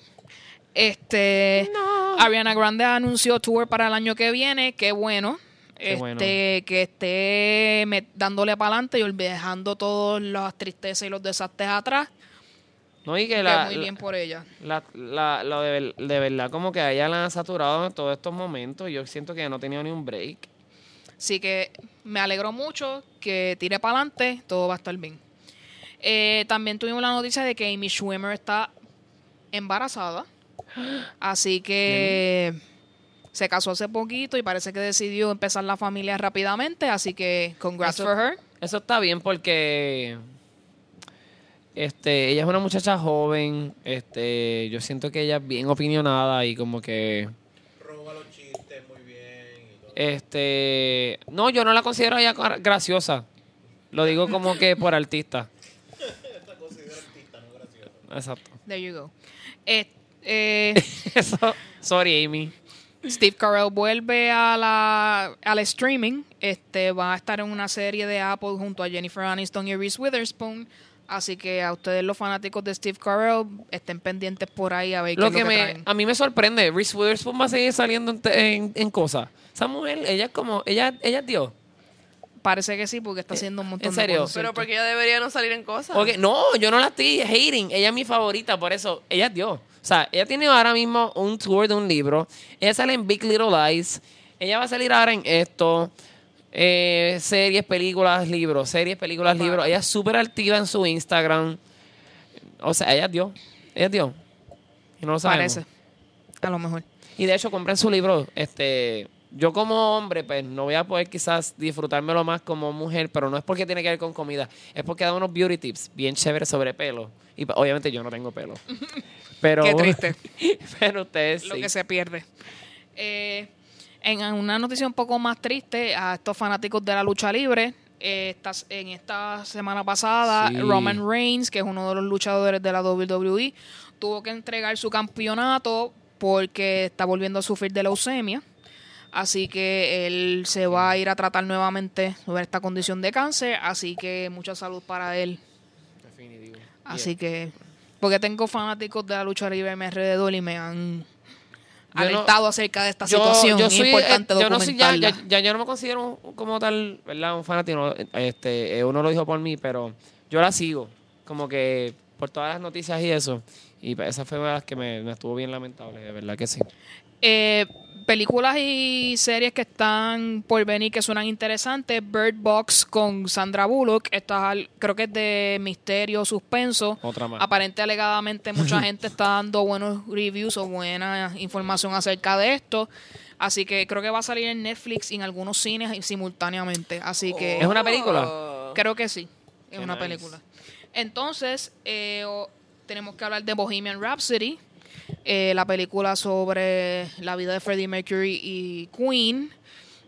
Este Ariana Grande anunció tour para el año que viene, qué bueno. Este, bueno. que esté me- dándole para adelante y dejando todas las tristezas y los desastres atrás. No, y que Que la, muy bien por ella. la, la, lo de, de verdad, como que a ella la han saturado en todos estos momentos. Yo siento que no ha tenido ni un break. Así que me alegro mucho que tire para adelante, todo va a estar bien. Eh, también tuvimos la noticia de que Amy Schwimmer está embarazada. Así que se casó hace poquito y parece que decidió empezar la familia rápidamente. Así que congrats Eso- for her. Eso está bien porque este, ella es una muchacha joven. Este, yo siento que ella es bien opinionada y como que Roba los chistes muy bien y todo. este, no, yo no la considero ella gra- graciosa. Lo digo como que por artista. Esta considera artista, no graciosa. Exacto. There you go. Eh, eh, Eso, sorry Amy. Steve Carell vuelve a la, al streaming. Este va a estar en una serie de Apple junto a Jennifer Aniston y Reese Witherspoon. Así que a ustedes los fanáticos de Steve Carell estén pendientes por ahí a ver qué Lo es lo que que me, traen. a mí me sorprende, Reese Witherspoon va a seguir saliendo en, en, en cosas. Esa mujer, ella es como, ella, ella es Dios. Parece que sí, porque está haciendo un montón ¿en serio? de cosas. Pero porque ella debería no salir en cosas. Ok, no, yo no la estoy hating. Ella es mi favorita, por eso. Ella es Dios. O sea, ella tiene ahora mismo un tour de un libro. Ella sale en Big Little Lies. Ella va a salir ahora en esto. eh, series, películas, libros. Series, películas, libros. Ella es súper activa en su Instagram. O sea, ella es Dios. Ella es Dios. Y no lo sabemos. Parece. A lo mejor. Y de hecho, compren su libro. Este, yo como hombre, pues no voy a poder quizás disfrutármelo más como mujer, pero no es porque tiene que ver con comida. Es porque da unos beauty tips bien chéveres sobre pelo. Y pues, obviamente yo no tengo pelo. Pero, Qué triste. pero ustedes Lo sí. que se pierde. Eh, en una noticia un poco más triste, a estos fanáticos de la lucha libre, eh, estas- en esta semana pasada, Sí. Roman Reigns, que es uno de los luchadores de la WWE, tuvo que entregar su campeonato porque está volviendo a sufrir de leucemia. Así que él se va a ir a tratar nuevamente sobre esta condición de cáncer. Así que mucha salud para él. Definitivo. Así que, porque tengo fanáticos de la lucha libre a mi alrededor y me han no- alertado acerca de esta Yo, situación. yo soy, es importante eh, yo no soy ya, ya, ya yo no me considero como tal, ¿verdad? Un fanático. Este, eh, uno lo dijo por mí, pero yo la sigo. Como que por todas las noticias y eso. Y esa fue una de las que me, me estuvo bien lamentable, de verdad que sí. Eh, películas y series que están por venir que suenan interesantes. Bird Box con Sandra Bullock. Esta es al- creo que es de misterio, suspenso. Otra más. Aparente, alegadamente, mucha gente está dando buenos reviews o buena información acerca de esto. Así que creo que va a salir en Netflix y en algunos cines simultáneamente. Así que... ¿Es una película? Oh. Creo que sí, es Qué una nice. película. Entonces, eh, tenemos que hablar de Bohemian Rhapsody, eh, la película sobre la vida de Freddie Mercury y Queen.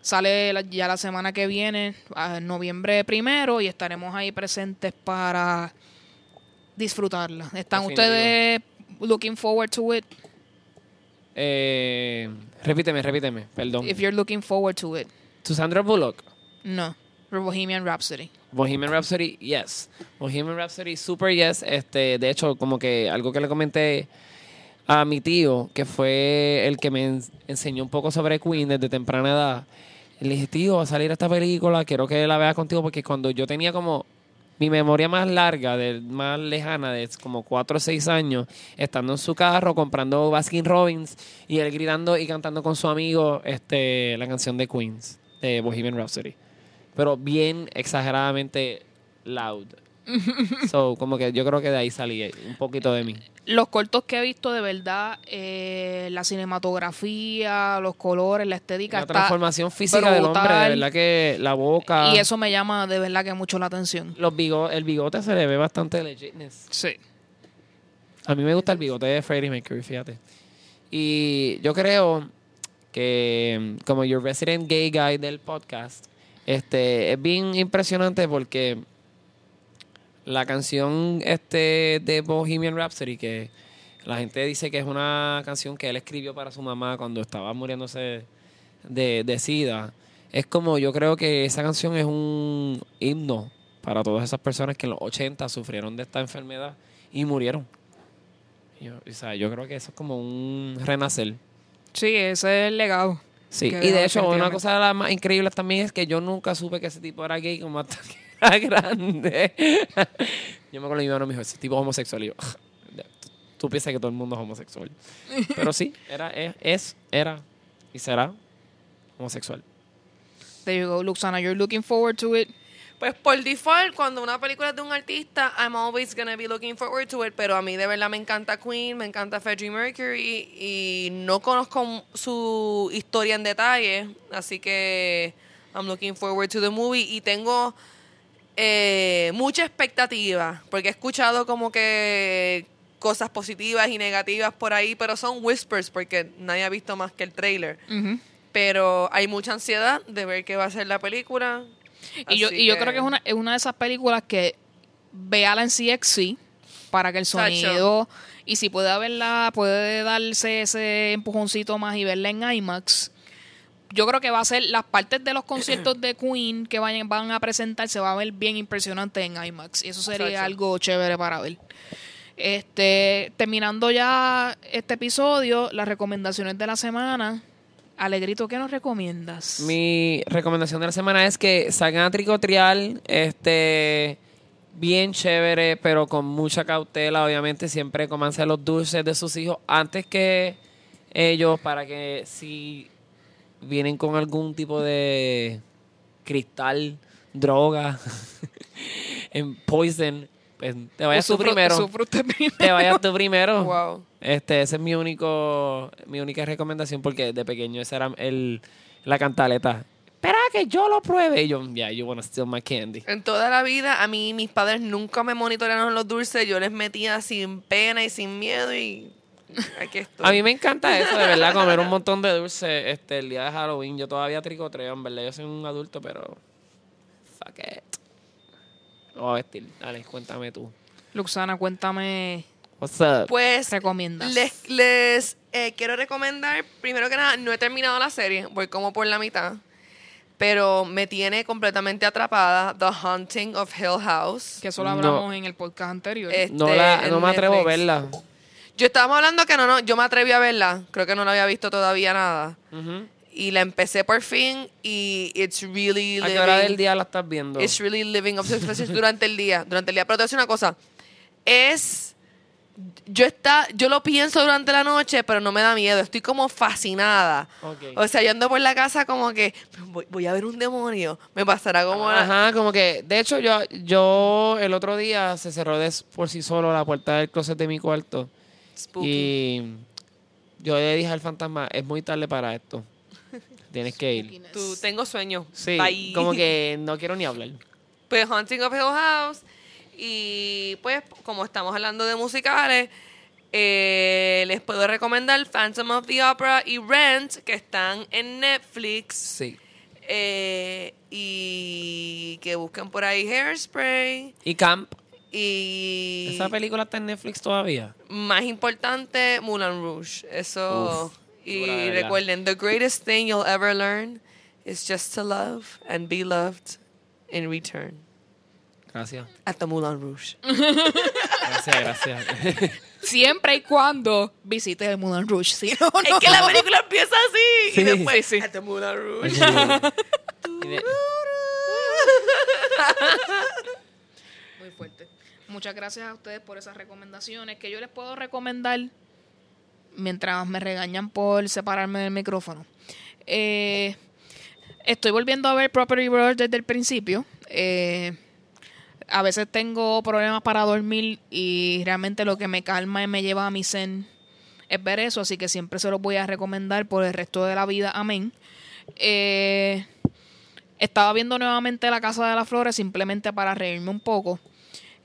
Sale ya la semana que viene, a noviembre primero, y estaremos ahí presentes para disfrutarla. ¿Están Definitivo. ustedes looking forward to it? Eh, repíteme, repíteme, perdón. If you're looking forward to it. ¿To Sandra Bullock? No, Bohemian Rhapsody. Bohemian Rhapsody, yes. Bohemian Rhapsody, super yes. Este, de hecho, como que algo que le comenté a mi tío, que fue el que me en- enseñó un poco sobre Queen desde temprana edad. Le dije, tío, va a salir esta película, quiero que la vea contigo, porque cuando yo tenía como mi memoria más larga, de, más lejana, de como cuatro o seis años, estando en su carro, comprando Baskin Robbins, y él gritando y cantando con su amigo este, la canción de Queens, de Bohemian Rhapsody pero bien exageradamente loud. so, como que yo creo que de ahí salí un poquito de mí. Los cortos que he visto, de verdad, eh, la cinematografía, los colores, la estética, La transformación física del hombre, de verdad que la boca, y eso me llama de verdad que mucho la atención. los bigo- el bigote se le ve bastante legitness. Sí. A mí me gusta el bigote de Freddie Mercury, fíjate. Y yo creo que mm, como your resident gay guy del podcast, este es bien impresionante porque la canción este de Bohemian Rhapsody que La gente dice que es una canción que él escribió para su mamá cuando estaba muriéndose de, de SIDA. Es como, yo creo que esa canción es un himno para todas esas personas que en los 80 sufrieron de esta enfermedad y murieron. Yo, o sea, yo creo que eso es como un renacer. Sí, ese es el legado. Sí, y de hecho, una cosa de las más increíbles también es que yo nunca supe que ese tipo era gay como hasta que grande. yo me acuerdo que mi hermano me dijo, ese tipo es homosexual. Y yo, "Tú- tú piensas que todo el mundo es homosexual. Pero sí, era, es, es, era y será homosexual. There you go, Luxana. You're looking forward to it. Pues por default, cuando una película es de un artista, I'm always gonna be looking forward to it. Pero a mí de verdad me encanta Queen, me encanta Freddie Mercury y no conozco su historia en detalle, así que I'm looking forward to the movie y tengo eh, mucha expectativa porque he escuchado como que cosas positivas y negativas por ahí, pero son whispers porque nadie ha visto más que el trailer. Pero hay mucha ansiedad de ver qué va a ser la película. Y yo, y yo creo que es una, es una de esas películas que véala en CXC para que el Tacho. sonido y si puede verla, puede darse ese empujoncito más y verla en IMAX. Yo creo que va a ser las partes de los conciertos de Queen que vayan, van a presentar se va a ver bien impresionante en IMAX y eso sería algo chévere para ver. Este, terminando ya este episodio, las recomendaciones de la semana. Alegrito, ¿qué nos recomiendas? Mi recomendación de la semana es que salgan a tricotrial, este, bien chévere, pero con mucha cautela, obviamente, siempre comanse los dulces de sus hijos antes que ellos, para que si vienen con algún tipo de cristal, droga, en poison, pues te vayas tú primero. Te vayas tú primero. Wow. Este, esa es mi único, mi única recomendación porque de pequeño esa era el, la cantaleta. Espera que yo lo pruebe. Y yo, yeah, you wanna steal my candy. En toda la vida, a mí mis padres nunca me monitorearon los dulces. Yo les metía sin pena y sin miedo y aquí estoy. A mí me encanta eso, de verdad, comer un montón de dulce este, el día de Halloween. Yo todavía tricoteo, en verdad. Yo soy un adulto, pero... Fuck it. Voy a vestir. Dale, cuéntame tú. Luxana, cuéntame, What's up? Pues recomiendas. les, les eh, quiero recomendar, primero que nada, no he terminado la serie, voy como por la mitad, pero me tiene completamente atrapada The Haunting of Hill House. Que eso lo No. hablamos en el podcast anterior. Este, no la, no me atrevo a verla. Yo estábamos hablando que no, no, yo me atreví a verla, creo que no la había visto todavía nada. Y la empecé por fin y it's really ¿A qué hora living- del día la estás viendo? It's really living up durante el día. Durante el día. Pero te voy a decir una cosa. Es. Yo está, yo lo pienso durante la noche, pero no me da miedo. Estoy como fascinada. O sea, yo ando por la casa como que voy, voy a ver un demonio. Me pasará como la- Ajá, como que, de hecho, yo, yo el otro día se cerró de- por sí solo la puerta del closet de mi cuarto. Spooky. Y yo le dije al fantasma, es muy tarde para esto. Tienes que ir. Tú, tengo sueño. Sí, Bye. como que no quiero ni hablar. Pues Haunting of Hill House. Y pues, como estamos hablando de musicales, eh, les puedo recomendar Phantom of the Opera y Rent, que están en Netflix. Sí. Eh, y que busquen por ahí Hairspray. Y Camp, Y esa película está en Netflix todavía. más importante, Moulin Rouge. Eso. Uf, y recuerden, the greatest thing you'll ever learn is just to love and be loved in return. Gracias. At the Moulin Rouge. Gracias, gracias. Siempre y cuando visites el Moulin Rouge. Si no, Es no. que la película empieza así. Sí. Y después, Sí, sí. At the Moulin Rouge. Y de- Muy fuerte. Muchas gracias a ustedes por esas recomendaciones que yo les puedo recomendar mientras me regañan por separarme del micrófono. Eh, estoy volviendo a ver Property Brothers desde el principio. Eh, a veces tengo problemas para dormir y realmente lo que me calma y me lleva a mi zen es ver eso, así que siempre se los voy a recomendar por el resto de la vida. Amén. Eh, estaba viendo nuevamente La Casa de las Flores simplemente para reírme un poco.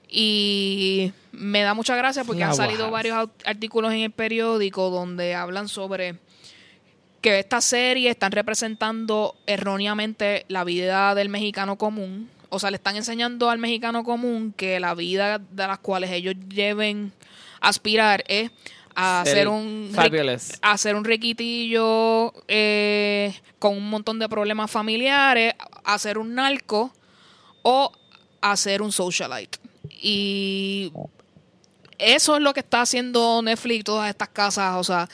Y me da mucha gracia porque han salido varios artículos en el periódico donde hablan sobre que esta serie están representando erróneamente la vida del mexicano común. O sea, le están enseñando al mexicano común que la vida de las cuales ellos deben aspirar es a Ser hacer un a hacer un requitillo eh, con un montón de problemas familiares, a hacer un narco o hacer un socialite. Y eso es lo que está haciendo Netflix todas estas casas, o sea,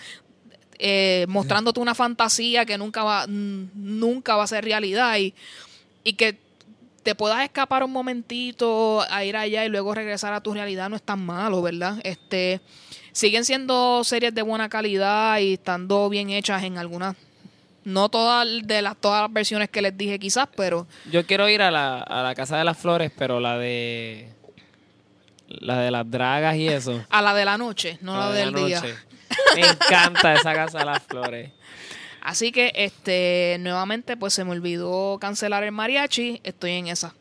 eh, mostrándote una fantasía que nunca va, nunca va a ser realidad y, y que te puedas escapar un momentito a ir allá y luego regresar a tu realidad no es tan malo, ¿verdad? Este siguen siendo series de buena calidad y estando bien hechas en algunas no todas de las todas las versiones que les dije quizás, pero Yo quiero ir a la, a la Casa de las Flores, pero la de. La de las dragas y eso. a la de la noche, no la, de del la día. noche. Me encanta esa Casa de las Flores. Así que este nuevamente pues se me olvidó cancelar el mariachi, estoy en esa.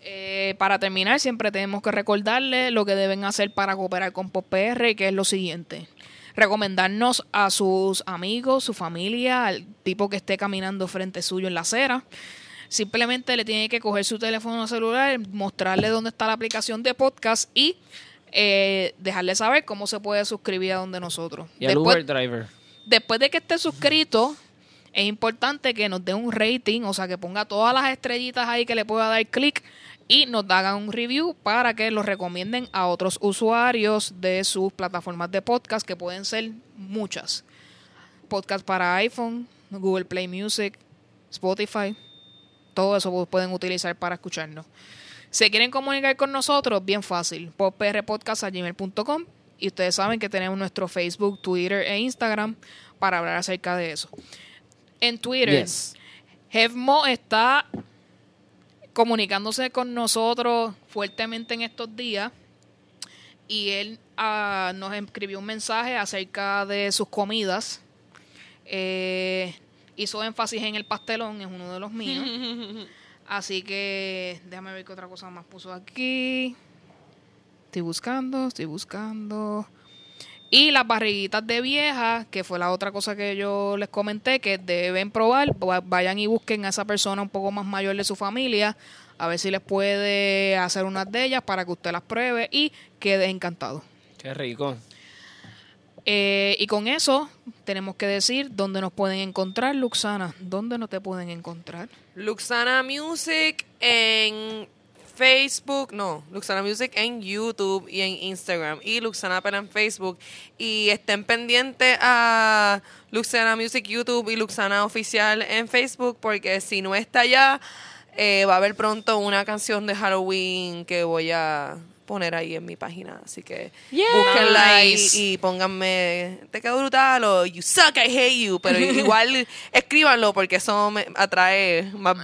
Eh, para terminar, siempre tenemos que recordarle lo que deben hacer para cooperar con PopR, que es lo siguiente. Recomendarnos a sus amigos, su familia, al tipo que esté caminando frente suyo en la acera. Simplemente le tiene que coger su teléfono celular, mostrarle dónde está la aplicación de podcast y eh, dejarle saber cómo se puede suscribir a donde nosotros. Y al Uber Driver. después de que esté suscrito, es importante que nos dé un rating, o sea, que ponga todas las estrellitas ahí que le pueda dar clic y nos hagan un review para que lo recomienden a otros usuarios de sus plataformas de podcast, que pueden ser muchas. Podcast para iPhone, Google Play Music, Spotify, todo eso pueden utilizar para escucharnos. Si quieren comunicar con nosotros, bien fácil, poprpodcast.gmail.com y ustedes saben que tenemos nuestro Facebook, Twitter e Instagram para hablar acerca de eso. En Twitter, Yes. Jevmo está comunicándose con nosotros fuertemente en estos días y él ah, nos escribió un mensaje acerca de sus comidas. Eh, hizo énfasis en el pastelón, es uno de los míos. Así que déjame ver qué otra cosa más puso aquí. Estoy buscando, estoy buscando. Y las barriguitas de vieja, que fue la otra cosa que yo les comenté, que deben probar. Va- Vayan y busquen a esa persona un poco más mayor de su familia, a ver si les puede hacer unas de ellas para que usted las pruebe y quede encantado. Qué rico. Eh, y con eso tenemos que decir dónde nos pueden encontrar, Luxana. ¿Dónde no te pueden encontrar? Luxana Music en Facebook, no, Luxana Music en YouTube y en Instagram y Luxana Pena en Facebook y estén pendientes a Luxana Music YouTube y Luxana Oficial en Facebook porque si no está allá eh, va a haber pronto una canción de Halloween que voy a poner ahí en mi página así que búsquenla ahí Nice. y pónganme te quedó brutal o you suck I hate you pero igual escríbanlo porque eso me atrae más,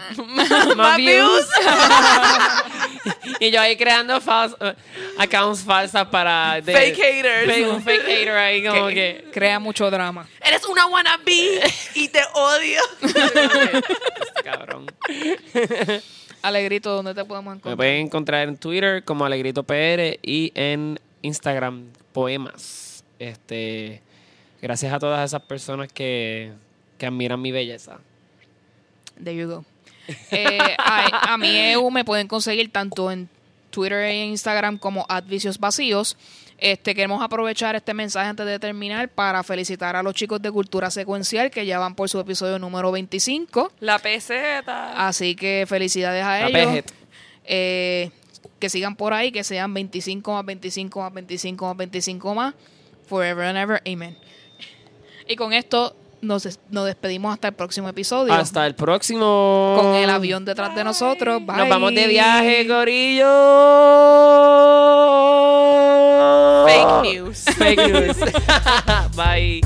más, views. y yo ahí creando fals- eh, accounts falsas para... de- Fake haters. Fake- un fake hater ahí como Que que... crea mucho drama. eres una wannabe y te odio Este cabrón. Alegrito, ¿dónde te podemos Me encontrar? pueden encontrar en Twitter como Alegrito PR y en Instagram Poemas. Este, gracias a todas esas personas que, que admiran mi belleza. There you go. Eh, a, a mi EU me pueden conseguir tanto en Twitter e Instagram como Advicios Vacíos. Este, queremos aprovechar este mensaje antes de terminar para felicitar a los chicos de Cultura Secuencial que ya van por su episodio número 25. la peseta Así que felicidades a La ellos. pejet. Eh, que sigan por ahí, que sean 25 más 25 más 25 más 25 más. Forever and ever. Amen. Y con esto nos, des- nos despedimos hasta el próximo episodio. Hasta el próximo. con el avión detrás de nosotros. Bye. Nos vamos de viaje, Corillo. News Fake news. Bye.